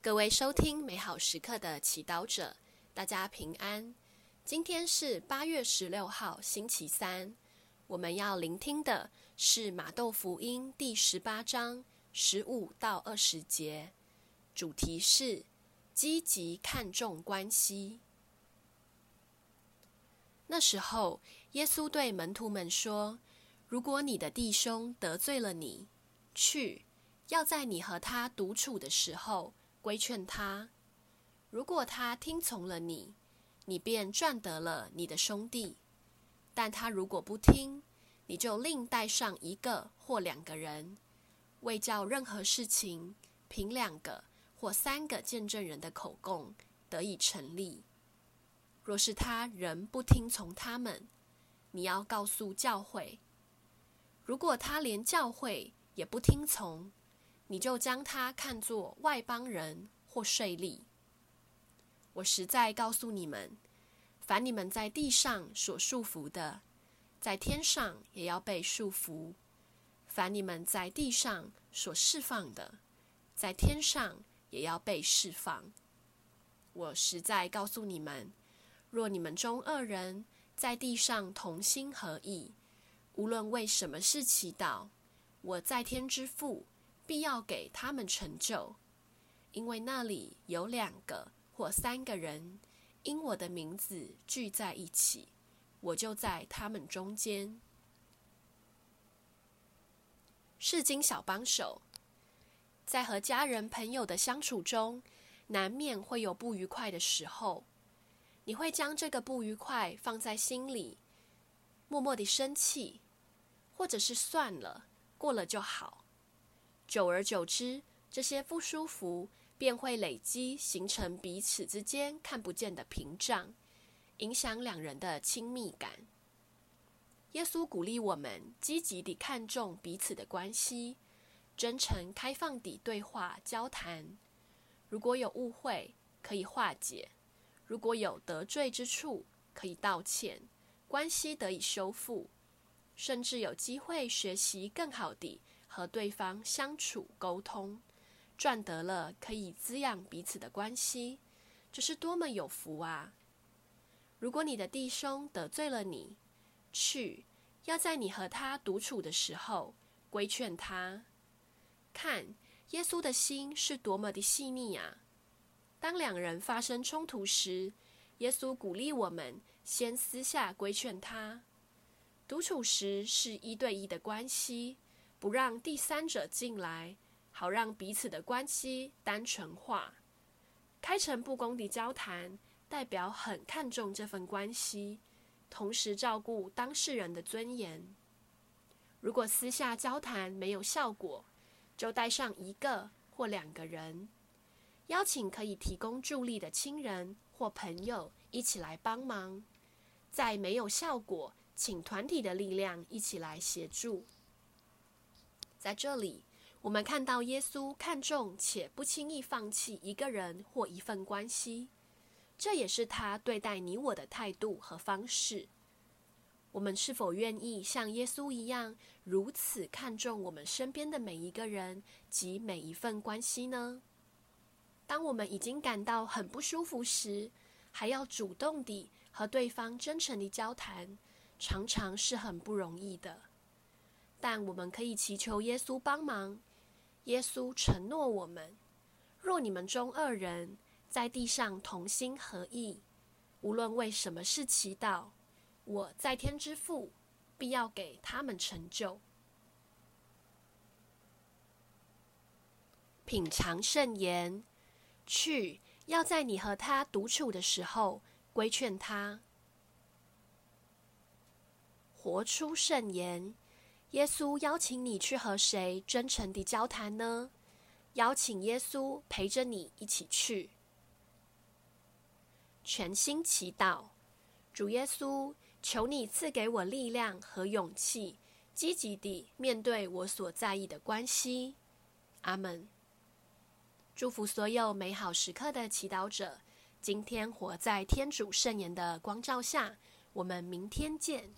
各位收听美好时刻的祈祷者，大家平安。今天是八月十六号，星期三。我们要聆听的是马窦福音第十八章十五到二十节，主题是积极看重关系。那时候，耶稣对门徒们说：“如果你的弟兄得罪了你，去，要在你和他独处的时候规劝他。如果他听从了你，你便赚得了你的兄弟。”但他如果不听，你就另带上一个或两个人，为叫任何事情凭两个或三个见证人的口供得以成立。若是他仍不听从他们，你要告诉教会。如果他连教会也不听从，你就将他看作外邦人或税吏。我实在告诉你们。凡你们在地上所束缚的，在天上也要被束缚；凡你们在地上所释放的，在天上也要被释放。我实在告诉你们，若你们中二人在地上同心合意，无论为什么事祈祷，我在天之父必要给他们成就，因为那里有两个或三个人。因我的名字聚在一起，我就在他们中间。圣经小帮手，在和家人朋友的相处中，难免会有不愉快的时候。你会将这个不愉快放在心里，默默地生气，或者是算了，过了就好。久而久之，这些不舒服。便会累积，形成彼此之间看不见的屏障，影响两人的亲密感。耶稣鼓励我们积极地看重彼此的关系，真诚开放地对话交谈。如果有误会，可以化解；如果有得罪之处，可以道歉，关系得以修复，甚至有机会学习更好地和对方相处沟通。赚得了可以滋养彼此的关系，这是多么有福啊！如果你的弟兄得罪了你，去，要在你和他独处的时候规劝他。看，耶稣的心是多么的细腻啊！当两人发生冲突时，耶稣鼓励我们先私下规劝他。独处时是一对一的关系，不让第三者进来。好让彼此的关系单纯化，开诚布公的交谈，代表很看重这份关系，同时照顾当事人的尊严。如果私下交谈没有效果，就带上一个或两个人，邀请可以提供助力的亲人或朋友一起来帮忙。在没有效果，请团体的力量一起来协助。在这里。我们看到耶稣看重且不轻易放弃一个人或一份关系，这也是他对待你我的态度和方式。我们是否愿意像耶稣一样，如此看重我们身边的每一个人及每一份关系呢？当我们已经感到很不舒服时，还要主动地和对方真诚地交谈，常常是很不容易的。但我们可以祈求耶稣帮忙。耶稣承诺我们：若你们中二人在地上同心合意，无论为什么事祈祷，我在天之父必要给他们成就。品尝圣言，去，要在你和他独处的时候规劝他。活出圣言。耶稣邀请你去和谁真诚地交谈呢？邀请耶稣陪着你一起去。全心祈祷，主耶稣，求你赐给我力量和勇气，积极地面对我所在意的关系。阿门。祝福所有美好时刻的祈祷者，今天活在天主圣言的光照下。我们明天见。